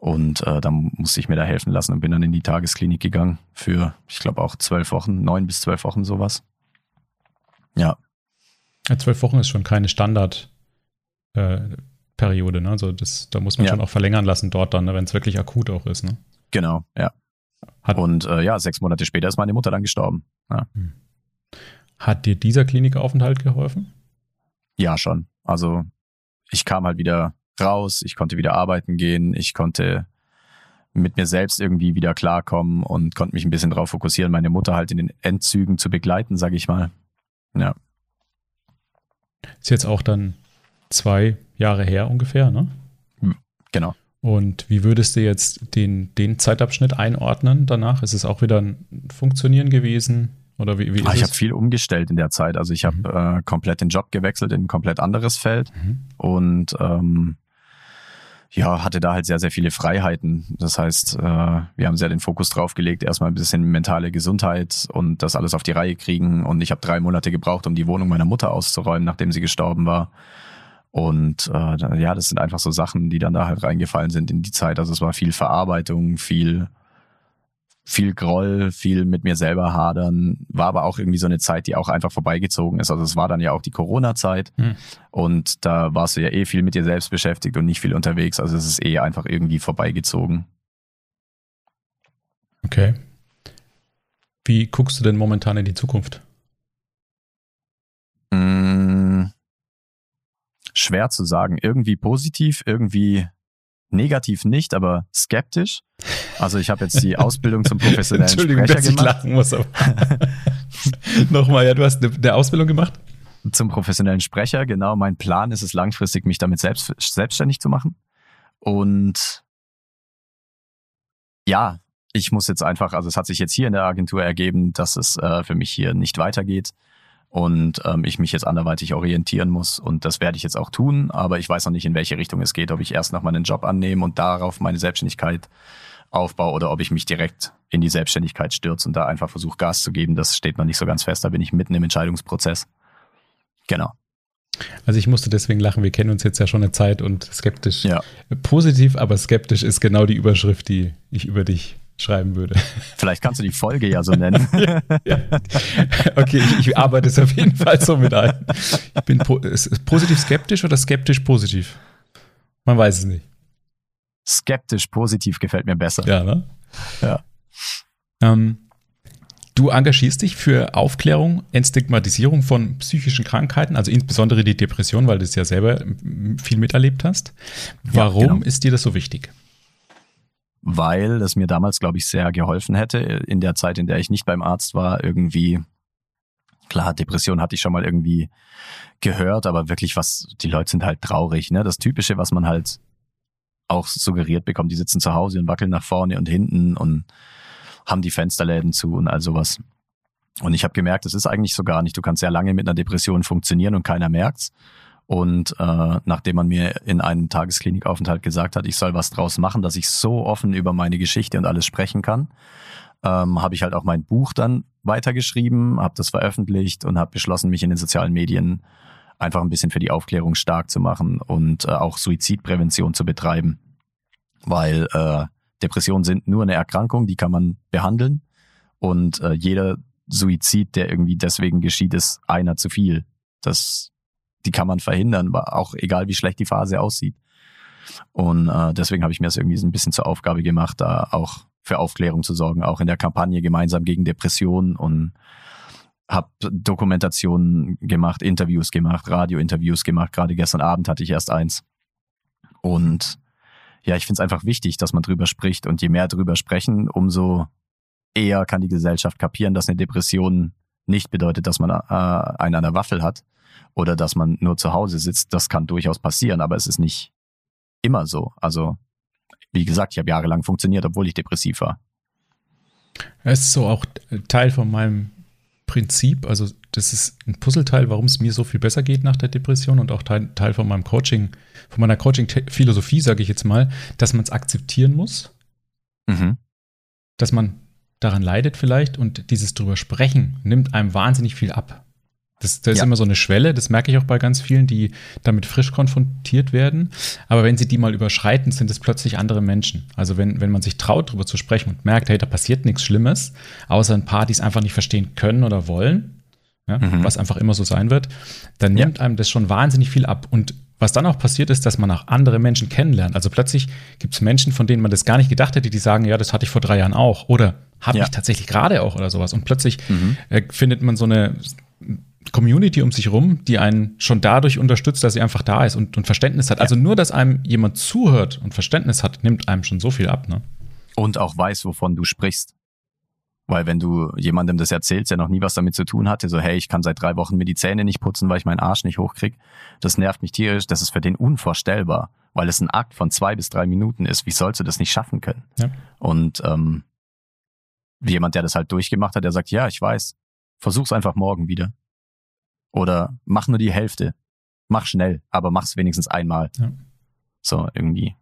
Und äh, dann musste ich mir da helfen lassen und bin dann in die Tagesklinik gegangen für, ich glaube, auch zwölf Wochen, neun bis zwölf Wochen sowas. Ja. ja zwölf Wochen ist schon keine Standardperiode, äh, ne? Also das, da muss man ja. schon auch verlängern lassen dort dann, ne? wenn es wirklich akut auch ist, ne? Genau, ja. Hat, und äh, ja, sechs Monate später ist meine Mutter dann gestorben. Ja. Hm. Hat dir dieser Klinikaufenthalt geholfen? Ja, schon. Also ich kam halt wieder raus, ich konnte wieder arbeiten gehen, ich konnte mit mir selbst irgendwie wieder klarkommen und konnte mich ein bisschen darauf fokussieren, meine Mutter halt in den Endzügen zu begleiten, sage ich mal. Ja. Ist jetzt auch dann zwei Jahre her ungefähr, ne? Genau. Und wie würdest du jetzt den, den Zeitabschnitt einordnen danach? Ist es auch wieder ein Funktionieren gewesen? Oder wie, wie ist ah, ich habe viel umgestellt in der Zeit. Also ich mhm. habe äh, komplett den Job gewechselt in ein komplett anderes Feld mhm. und ähm, ja, hatte da halt sehr, sehr viele Freiheiten. Das heißt, äh, wir haben sehr den Fokus drauf gelegt, erstmal ein bisschen mentale Gesundheit und das alles auf die Reihe kriegen. Und ich habe drei Monate gebraucht, um die Wohnung meiner Mutter auszuräumen, nachdem sie gestorben war. Und äh, ja, das sind einfach so Sachen, die dann da halt reingefallen sind in die Zeit. Also es war viel Verarbeitung, viel viel Groll, viel mit mir selber hadern, war aber auch irgendwie so eine Zeit, die auch einfach vorbeigezogen ist. Also es war dann ja auch die Corona-Zeit hm. und da warst du ja eh viel mit dir selbst beschäftigt und nicht viel unterwegs. Also es ist eh einfach irgendwie vorbeigezogen. Okay. Wie guckst du denn momentan in die Zukunft? Hm, schwer zu sagen. Irgendwie positiv, irgendwie negativ nicht, aber skeptisch. Also ich habe jetzt die Ausbildung zum professionellen Entschuldigung, Sprecher dass gemacht. ich lachen muss. Aber Nochmal, ja, du hast eine, eine, Ausbildung gemacht? zum professionellen Sprecher. Genau, mein Plan ist es langfristig, mich damit selbst, selbstständig zu machen. Und ja, ich muss jetzt einfach, also es hat sich jetzt hier in der Agentur ergeben, dass es äh, für mich hier nicht weitergeht und ähm, ich mich jetzt anderweitig orientieren muss und das werde ich jetzt auch tun, aber ich weiß noch nicht, in welche Richtung es geht, ob ich erst nochmal einen Job annehme und darauf meine Selbstständigkeit aufbaue oder ob ich mich direkt in die Selbstständigkeit stürze und da einfach versuche Gas zu geben, das steht noch nicht so ganz fest, da bin ich mitten im Entscheidungsprozess. Genau. Also ich musste deswegen lachen, wir kennen uns jetzt ja schon eine Zeit und skeptisch. Ja. Positiv, aber skeptisch ist genau die Überschrift, die ich über dich schreiben würde. Vielleicht kannst du die Folge ja so nennen. ja, ja. Okay, ich, ich, arbeite es auf jeden Fall so mit ein. Ich bin po positiv skeptisch oder skeptisch positiv? Man weiß es nicht. Skeptisch positiv gefällt mir besser. Ja, ne? Ja. Ähm, du engagierst dich für Aufklärung, Entstigmatisierung von psychischen Krankheiten, also insbesondere die Depression, weil du es ja selber viel miterlebt hast. Warum ja, genau. ist dir das so wichtig? Weil es mir damals, glaube ich, sehr geholfen hätte, in der Zeit, in der ich nicht beim Arzt war, irgendwie, klar, Depression hatte ich schon mal irgendwie gehört, aber wirklich was, die Leute sind halt traurig, ne? Das Typische, was man halt auch suggeriert bekommt, die sitzen zu Hause und wackeln nach vorne und hinten und haben die Fensterläden zu und all sowas. Und ich habe gemerkt, es ist eigentlich so gar nicht. Du kannst sehr lange mit einer Depression funktionieren und keiner merkt's. Und äh, nachdem man mir in einem Tagesklinikaufenthalt gesagt hat, ich soll was draus machen, dass ich so offen über meine Geschichte und alles sprechen kann, ähm, habe ich halt auch mein Buch dann weitergeschrieben, habe das veröffentlicht und habe beschlossen, mich in den sozialen Medien einfach ein bisschen für die Aufklärung stark zu machen und äh, auch Suizidprävention zu betreiben. Weil äh, Depressionen sind nur eine Erkrankung, die kann man behandeln. Und äh, jeder Suizid, der irgendwie deswegen geschieht, ist einer zu viel. Das die kann man verhindern, auch egal wie schlecht die Phase aussieht. Und äh, deswegen habe ich mir das irgendwie so ein bisschen zur Aufgabe gemacht, da auch für Aufklärung zu sorgen, auch in der Kampagne gemeinsam gegen Depressionen und habe Dokumentationen gemacht, Interviews gemacht, Radiointerviews gemacht. Gerade gestern Abend hatte ich erst eins. Und ja, ich finde es einfach wichtig, dass man drüber spricht. Und je mehr drüber sprechen, umso eher kann die Gesellschaft kapieren, dass eine Depression nicht bedeutet, dass man äh, einen an der Waffel hat, oder dass man nur zu Hause sitzt, das kann durchaus passieren, aber es ist nicht immer so. Also, wie gesagt, ich habe jahrelang funktioniert, obwohl ich depressiv war. Es ist so auch Teil von meinem Prinzip, also das ist ein Puzzleteil, warum es mir so viel besser geht nach der Depression und auch Teil, Teil von meinem Coaching, von meiner Coaching-Philosophie, sage ich jetzt mal, dass man es akzeptieren muss, mhm. dass man daran leidet vielleicht und dieses drüber sprechen nimmt einem wahnsinnig viel ab. Das, das ja. ist immer so eine Schwelle, das merke ich auch bei ganz vielen, die damit frisch konfrontiert werden. Aber wenn sie die mal überschreiten, sind es plötzlich andere Menschen. Also wenn, wenn man sich traut, darüber zu sprechen und merkt, hey, da passiert nichts Schlimmes, außer ein paar, die es einfach nicht verstehen können oder wollen, ja, mhm. was einfach immer so sein wird, dann nimmt ja. einem das schon wahnsinnig viel ab. Und was dann auch passiert ist, dass man auch andere Menschen kennenlernt. Also plötzlich gibt es Menschen, von denen man das gar nicht gedacht hätte, die sagen, ja, das hatte ich vor drei Jahren auch. Oder habe ja. ich tatsächlich gerade auch oder sowas. Und plötzlich mhm. äh, findet man so eine Community um sich rum, die einen schon dadurch unterstützt, dass sie einfach da ist und, und Verständnis hat. Ja. Also nur, dass einem jemand zuhört und Verständnis hat, nimmt einem schon so viel ab. Ne? Und auch weiß, wovon du sprichst. Weil wenn du jemandem das erzählst, der noch nie was damit zu tun hatte, so hey, ich kann seit drei Wochen mir die Zähne nicht putzen, weil ich meinen Arsch nicht hochkrieg, das nervt mich tierisch, das ist für den unvorstellbar, weil es ein Akt von zwei bis drei Minuten ist. Wie sollst du das nicht schaffen können? Ja. Und ähm, jemand, der das halt durchgemacht hat, der sagt, ja, ich weiß, versuch's einfach morgen wieder. Oder mach nur die Hälfte. Mach schnell, aber mach's wenigstens einmal. Ja. So, irgendwie.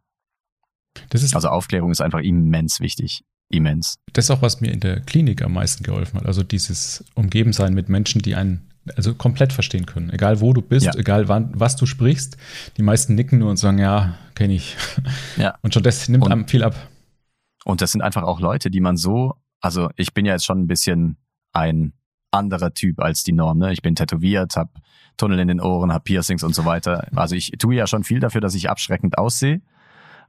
also Aufklärung ist einfach immens wichtig. Immens. Das ist auch, was mir in der Klinik am meisten geholfen hat. Also dieses Umgebensein mit Menschen, die einen also komplett verstehen können. Egal wo du bist, ja. egal wann, was du sprichst. Die meisten nicken nur und sagen, ja, kenne ich. Ja. Und schon das nimmt und, einem viel ab. Und das sind einfach auch Leute, die man so, also ich bin ja jetzt schon ein bisschen ein anderer Typ als die Norm. Ne? Ich bin tätowiert, habe Tunnel in den Ohren, habe Piercings und so weiter. Also ich tue ja schon viel dafür, dass ich abschreckend aussehe,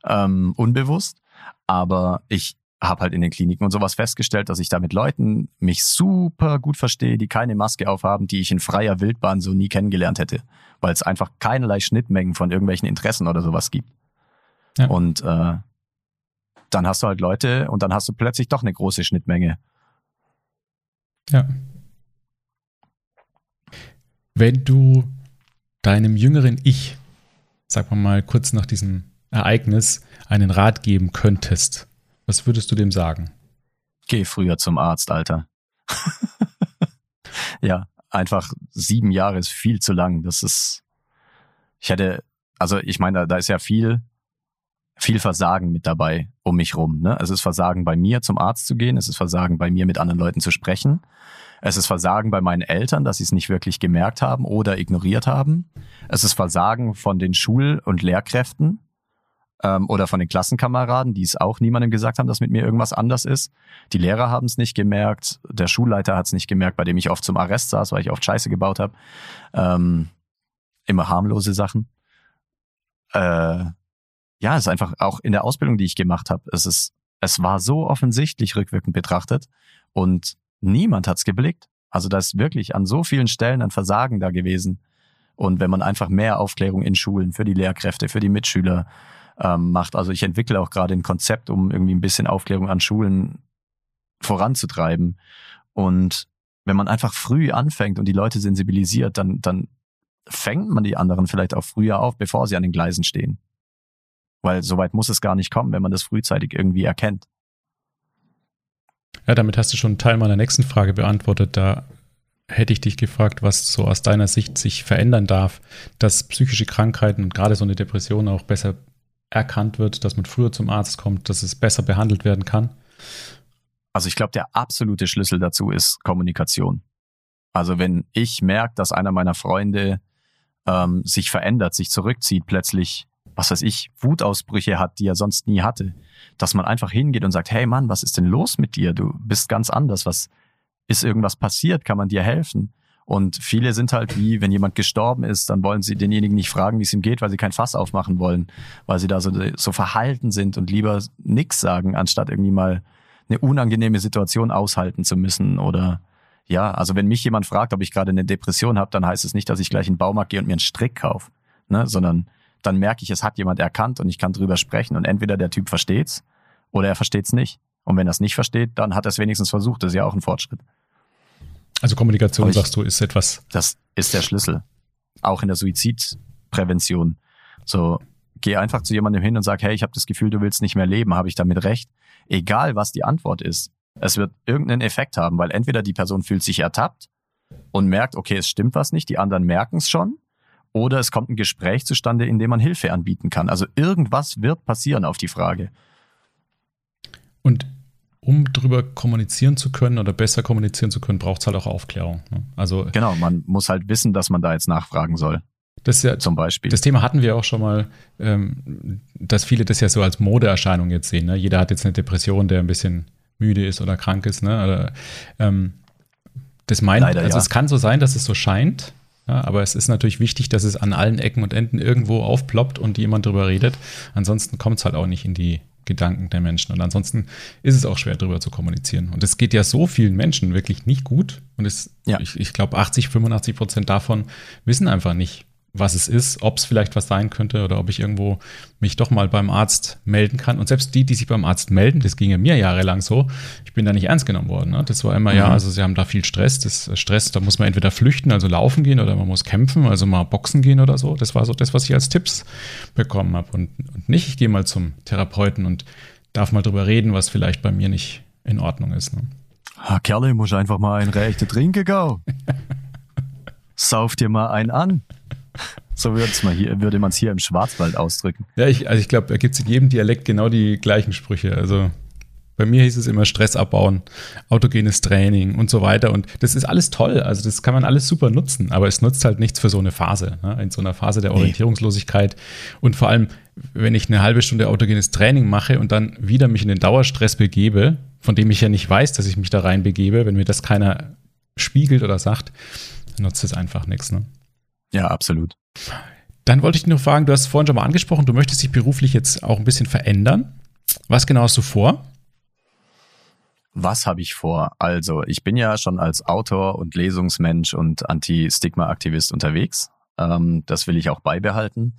ähm, unbewusst. Aber ich habe halt in den Kliniken und sowas festgestellt, dass ich da mit Leuten mich super gut verstehe, die keine Maske aufhaben, die ich in freier Wildbahn so nie kennengelernt hätte, weil es einfach keinerlei Schnittmengen von irgendwelchen Interessen oder sowas gibt. Ja. Und äh, dann hast du halt Leute und dann hast du plötzlich doch eine große Schnittmenge. Ja. Wenn du deinem jüngeren Ich, sag mal mal kurz nach diesem Ereignis, einen Rat geben könntest, was würdest du dem sagen? Geh früher zum Arzt, Alter. ja, einfach sieben Jahre ist viel zu lang. Das ist, ich hätte, also ich meine, da, da ist ja viel, viel Versagen mit dabei um mich rum. Ne? Es ist Versagen bei mir, zum Arzt zu gehen. Es ist Versagen bei mir, mit anderen Leuten zu sprechen. Es ist Versagen bei meinen Eltern, dass sie es nicht wirklich gemerkt haben oder ignoriert haben. Es ist Versagen von den Schul- und Lehrkräften ähm, oder von den Klassenkameraden, die es auch niemandem gesagt haben, dass mit mir irgendwas anders ist. Die Lehrer haben es nicht gemerkt, der Schulleiter hat es nicht gemerkt, bei dem ich oft zum Arrest saß, weil ich oft Scheiße gebaut habe. Ähm, immer harmlose Sachen. Äh, ja, es ist einfach auch in der Ausbildung, die ich gemacht habe, es ist, es war so offensichtlich rückwirkend betrachtet und niemand hat's geblickt. Also da ist wirklich an so vielen Stellen ein Versagen da gewesen. Und wenn man einfach mehr Aufklärung in Schulen für die Lehrkräfte, für die Mitschüler ähm, macht, also ich entwickle auch gerade ein Konzept, um irgendwie ein bisschen Aufklärung an Schulen voranzutreiben. Und wenn man einfach früh anfängt und die Leute sensibilisiert, dann, dann fängt man die anderen vielleicht auch früher auf, bevor sie an den Gleisen stehen. Weil soweit muss es gar nicht kommen, wenn man das frühzeitig irgendwie erkennt. Ja, damit hast du schon einen Teil meiner nächsten Frage beantwortet. Da hätte ich dich gefragt, was so aus deiner Sicht sich verändern darf, dass psychische Krankheiten und gerade so eine Depression auch besser erkannt wird, dass man früher zum Arzt kommt, dass es besser behandelt werden kann. Also ich glaube, der absolute Schlüssel dazu ist Kommunikation. Also wenn ich merke, dass einer meiner Freunde ähm, sich verändert, sich zurückzieht, plötzlich, was weiß ich, Wutausbrüche hat, die er sonst nie hatte, dass man einfach hingeht und sagt, hey Mann, was ist denn los mit dir? Du bist ganz anders. Was ist irgendwas passiert? Kann man dir helfen? Und viele sind halt wie, wenn jemand gestorben ist, dann wollen sie denjenigen nicht fragen, wie es ihm geht, weil sie kein Fass aufmachen wollen, weil sie da so, so verhalten sind und lieber nix sagen, anstatt irgendwie mal eine unangenehme Situation aushalten zu müssen oder ja, also wenn mich jemand fragt, ob ich gerade eine Depression habe, dann heißt es nicht, dass ich gleich in den Baumarkt gehe und mir einen Strick kaufe, ne, sondern dann merke ich, es hat jemand erkannt und ich kann drüber sprechen und entweder der Typ versteht's oder er versteht's nicht. Und wenn er es nicht versteht, dann hat er es wenigstens versucht. Das ist ja auch ein Fortschritt. Also Kommunikation, ich, sagst du, ist etwas. Das ist der Schlüssel. Auch in der Suizidprävention. So, geh einfach zu jemandem hin und sag, hey, ich habe das Gefühl, du willst nicht mehr leben. Habe ich damit recht? Egal, was die Antwort ist. Es wird irgendeinen Effekt haben, weil entweder die Person fühlt sich ertappt und merkt, okay, es stimmt was nicht, die anderen merken es schon, oder es kommt ein Gespräch zustande, in dem man Hilfe anbieten kann. Also irgendwas wird passieren auf die Frage. Und um drüber kommunizieren zu können oder besser kommunizieren zu können, braucht es halt auch Aufklärung. Ne? Also genau, man muss halt wissen, dass man da jetzt nachfragen soll. Das ja, zum Beispiel. Das Thema hatten wir auch schon mal, ähm, dass viele das ja so als Modeerscheinung jetzt sehen. Ne? Jeder hat jetzt eine Depression, der ein bisschen müde ist oder krank ist. Ne? Oder, ähm, das meint, Leider, also ja. es kann so sein, dass es so scheint, ja, aber es ist natürlich wichtig, dass es an allen Ecken und Enden irgendwo aufploppt und jemand drüber redet. Ansonsten kommt es halt auch nicht in die Gedanken der Menschen. Und ansonsten ist es auch schwer, darüber zu kommunizieren. Und es geht ja so vielen Menschen wirklich nicht gut. Und es, ja. ich, ich glaube, 80, 85 Prozent davon wissen einfach nicht, was es ist, ob es vielleicht was sein könnte oder ob ich irgendwo mich doch mal beim Arzt melden kann. Und selbst die, die sich beim Arzt melden, das ging ja mir jahrelang so, ich bin da nicht ernst genommen worden. Ne? Das war immer, mhm. ja, also sie haben da viel Stress. Das Stress, da muss man entweder flüchten, also laufen gehen, oder man muss kämpfen, also mal boxen gehen oder so. Das war so das, was ich als Tipps bekommen habe. Und, und nicht, ich gehe mal zum Therapeuten und darf mal drüber reden, was vielleicht bei mir nicht in Ordnung ist. Ne? Ah, Kerle, muss einfach mal ein rechte trinken, gau. Sauf dir mal einen an. So würde man es hier im Schwarzwald ausdrücken. Ja, ich, also ich glaube, da gibt es in jedem Dialekt genau die gleichen Sprüche. Also bei mir hieß es immer Stress abbauen, autogenes Training und so weiter. Und das ist alles toll. Also das kann man alles super nutzen, aber es nutzt halt nichts für so eine Phase. Ne? In so einer Phase der Orientierungslosigkeit. Und vor allem, wenn ich eine halbe Stunde autogenes Training mache und dann wieder mich in den Dauerstress begebe, von dem ich ja nicht weiß, dass ich mich da reinbegebe, wenn mir das keiner spiegelt oder sagt, nutzt es einfach nichts. Ne? Ja, absolut. Dann wollte ich dich noch fragen, du hast vorhin schon mal angesprochen, du möchtest dich beruflich jetzt auch ein bisschen verändern. Was genau hast du vor? Was habe ich vor? Also, ich bin ja schon als Autor und Lesungsmensch und Anti-Stigma-Aktivist unterwegs. Ähm, das will ich auch beibehalten.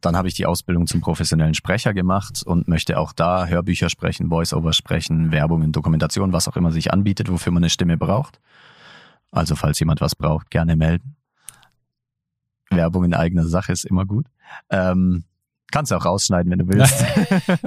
Dann habe ich die Ausbildung zum professionellen Sprecher gemacht und möchte auch da Hörbücher sprechen, Voice-Over sprechen, Werbungen, Dokumentation, was auch immer sich anbietet, wofür man eine Stimme braucht. Also, falls jemand was braucht, gerne melden. Werbung in eigener Sache ist immer gut. Ähm, kannst du auch rausschneiden, wenn du willst.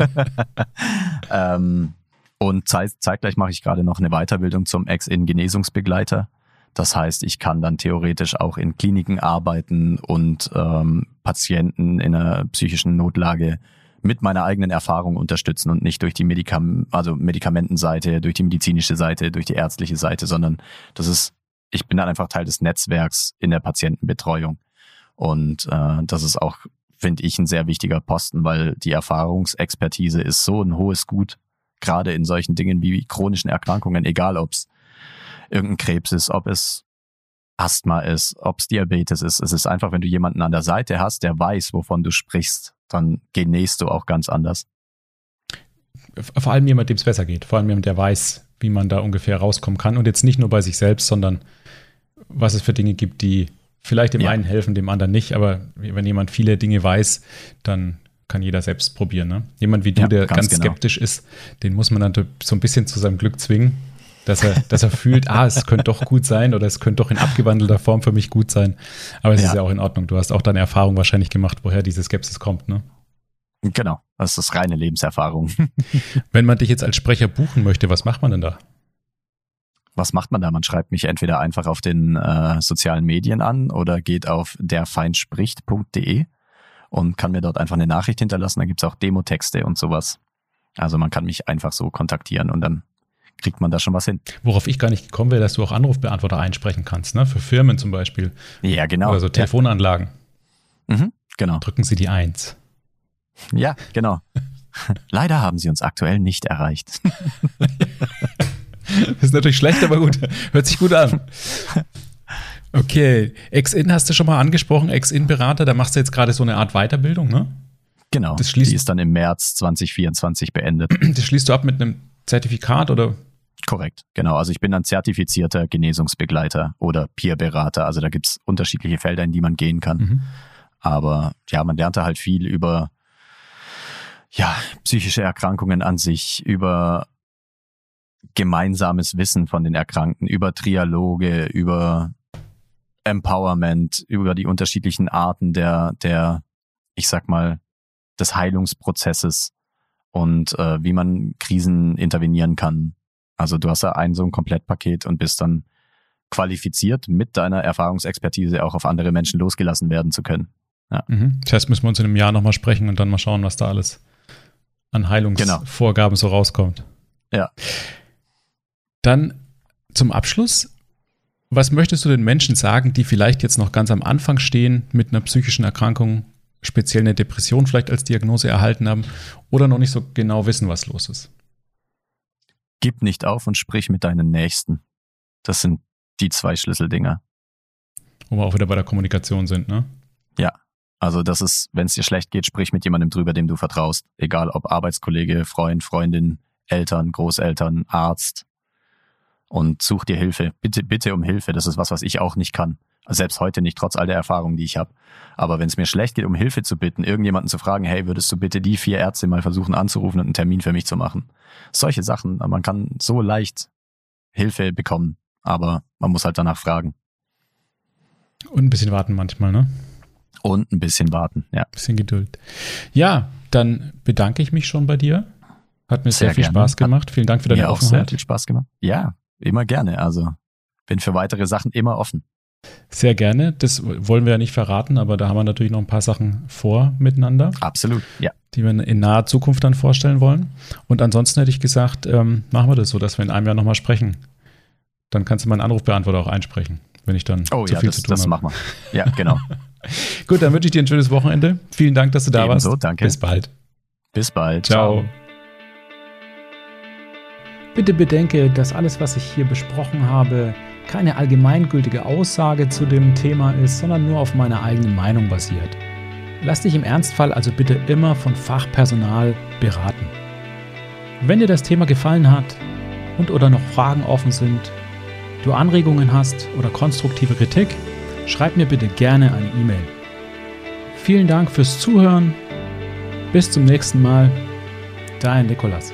ähm, und zeit, zeitgleich mache ich gerade noch eine Weiterbildung zum Ex-In-Genesungsbegleiter. Das heißt, ich kann dann theoretisch auch in Kliniken arbeiten und ähm, Patienten in einer psychischen Notlage mit meiner eigenen Erfahrung unterstützen und nicht durch die Medikam also Medikamentenseite, durch die medizinische Seite, durch die ärztliche Seite, sondern das ist, ich bin dann einfach Teil des Netzwerks in der Patientenbetreuung. Und äh, das ist auch, finde ich, ein sehr wichtiger Posten, weil die Erfahrungsexpertise ist so ein hohes Gut, gerade in solchen Dingen wie chronischen Erkrankungen, egal ob es irgendein Krebs ist, ob es Asthma ist, ob es Diabetes ist. Es ist einfach, wenn du jemanden an der Seite hast, der weiß, wovon du sprichst, dann genähst du auch ganz anders. Vor allem jemand, dem es besser geht. Vor allem jemand, der weiß, wie man da ungefähr rauskommen kann. Und jetzt nicht nur bei sich selbst, sondern was es für Dinge gibt, die vielleicht dem ja. einen helfen, dem anderen nicht. Aber wenn jemand viele Dinge weiß, dann kann jeder selbst probieren. Ne? Jemand wie du, ja, der ganz, ganz genau. skeptisch ist, den muss man dann so ein bisschen zu seinem Glück zwingen dass er, dass er fühlt, ah, es könnte doch gut sein oder es könnte doch in abgewandelter Form für mich gut sein. Aber es ja. ist ja auch in Ordnung. Du hast auch deine Erfahrung wahrscheinlich gemacht, woher diese Skepsis kommt, ne? Genau, das ist reine Lebenserfahrung. Wenn man dich jetzt als Sprecher buchen möchte, was macht man denn da? Was macht man da? Man schreibt mich entweder einfach auf den äh, sozialen Medien an oder geht auf derfeindspricht.de und kann mir dort einfach eine Nachricht hinterlassen. Da gibt es auch Demotexte und sowas. Also man kann mich einfach so kontaktieren und dann kriegt man da schon was hin. Worauf ich gar nicht gekommen wäre, dass du auch Anrufbeantworter einsprechen kannst, ne? Für Firmen zum Beispiel. Ja, genau. Oder so Telefonanlagen. Ja. Mhm, genau. Drücken Sie die Eins. Ja, genau. Leider haben Sie uns aktuell nicht erreicht. das ist natürlich schlecht, aber gut. Hört sich gut an. Okay, Ex-In hast du schon mal angesprochen, Ex-In-Berater, da machst du jetzt gerade so eine Art Weiterbildung, ne? Genau, das schließt, die ist dann im März 2024 beendet. Das schließt du ab mit einem Zertifikat oder? Korrekt, genau. Also ich bin ein zertifizierter Genesungsbegleiter oder Peerberater. Also da gibt's unterschiedliche Felder, in die man gehen kann. Mhm. Aber ja, man lernte halt viel über ja, psychische Erkrankungen an sich, über gemeinsames Wissen von den Erkrankten, über Trialoge, über Empowerment, über die unterschiedlichen Arten der, der, ich sag mal, des Heilungsprozesses und äh, wie man Krisen intervenieren kann. Also du hast ja ein so ein Komplettpaket und bist dann qualifiziert, mit deiner Erfahrungsexpertise auch auf andere Menschen losgelassen werden zu können. Ja. Mhm. Das heißt, müssen wir uns in einem Jahr nochmal sprechen und dann mal schauen, was da alles an Heilungsvorgaben genau. so rauskommt. Ja. Dann zum Abschluss, was möchtest du den Menschen sagen, die vielleicht jetzt noch ganz am Anfang stehen mit einer psychischen Erkrankung speziell eine Depression vielleicht als Diagnose erhalten haben oder noch nicht so genau wissen, was los ist. Gib nicht auf und sprich mit deinen Nächsten. Das sind die zwei Schlüsseldinger. Wo wir auch wieder bei der Kommunikation sind, ne? Ja. Also das ist, wenn es dir schlecht geht, sprich mit jemandem drüber, dem du vertraust. Egal ob Arbeitskollege, Freund, Freundin, Eltern, Großeltern, Arzt. Und such dir Hilfe. Bitte, bitte um Hilfe. Das ist was, was ich auch nicht kann. Selbst heute nicht, trotz all der Erfahrungen, die ich habe. Aber wenn es mir schlecht geht, um Hilfe zu bitten, irgendjemanden zu fragen, hey, würdest du bitte die vier Ärzte mal versuchen anzurufen und einen Termin für mich zu machen? Solche Sachen. Man kann so leicht Hilfe bekommen, aber man muss halt danach fragen. Und ein bisschen warten manchmal, ne? Und ein bisschen warten, ja. Ein bisschen Geduld. Ja, dann bedanke ich mich schon bei dir. Hat mir sehr, sehr viel gerne. Spaß gemacht. Vielen Dank für deine mir Offenheit. Auch sehr viel Spaß gemacht. Ja, immer gerne. Also bin für weitere Sachen immer offen. Sehr gerne. Das wollen wir ja nicht verraten, aber da haben wir natürlich noch ein paar Sachen vor miteinander. Absolut, ja. Die wir in naher Zukunft dann vorstellen wollen. Und ansonsten hätte ich gesagt, ähm, machen wir das so, dass wir in einem Jahr nochmal sprechen. Dann kannst du meinen Anrufbeantworter auch einsprechen, wenn ich dann oh, zu ja, viel das, zu tun habe. Oh ja, das machen wir. Ja, genau. Gut, dann wünsche ich dir ein schönes Wochenende. Vielen Dank, dass du da Ebenso, warst. danke. Bis bald. Bis bald. Ciao. Ciao. Bitte bedenke, dass alles, was ich hier besprochen habe, keine allgemeingültige Aussage zu dem Thema ist, sondern nur auf meiner eigenen Meinung basiert. Lass dich im Ernstfall also bitte immer von Fachpersonal beraten. Wenn dir das Thema gefallen hat und oder noch Fragen offen sind, du Anregungen hast oder konstruktive Kritik, schreib mir bitte gerne eine E-Mail. Vielen Dank fürs Zuhören. Bis zum nächsten Mal. Dein Nikolas.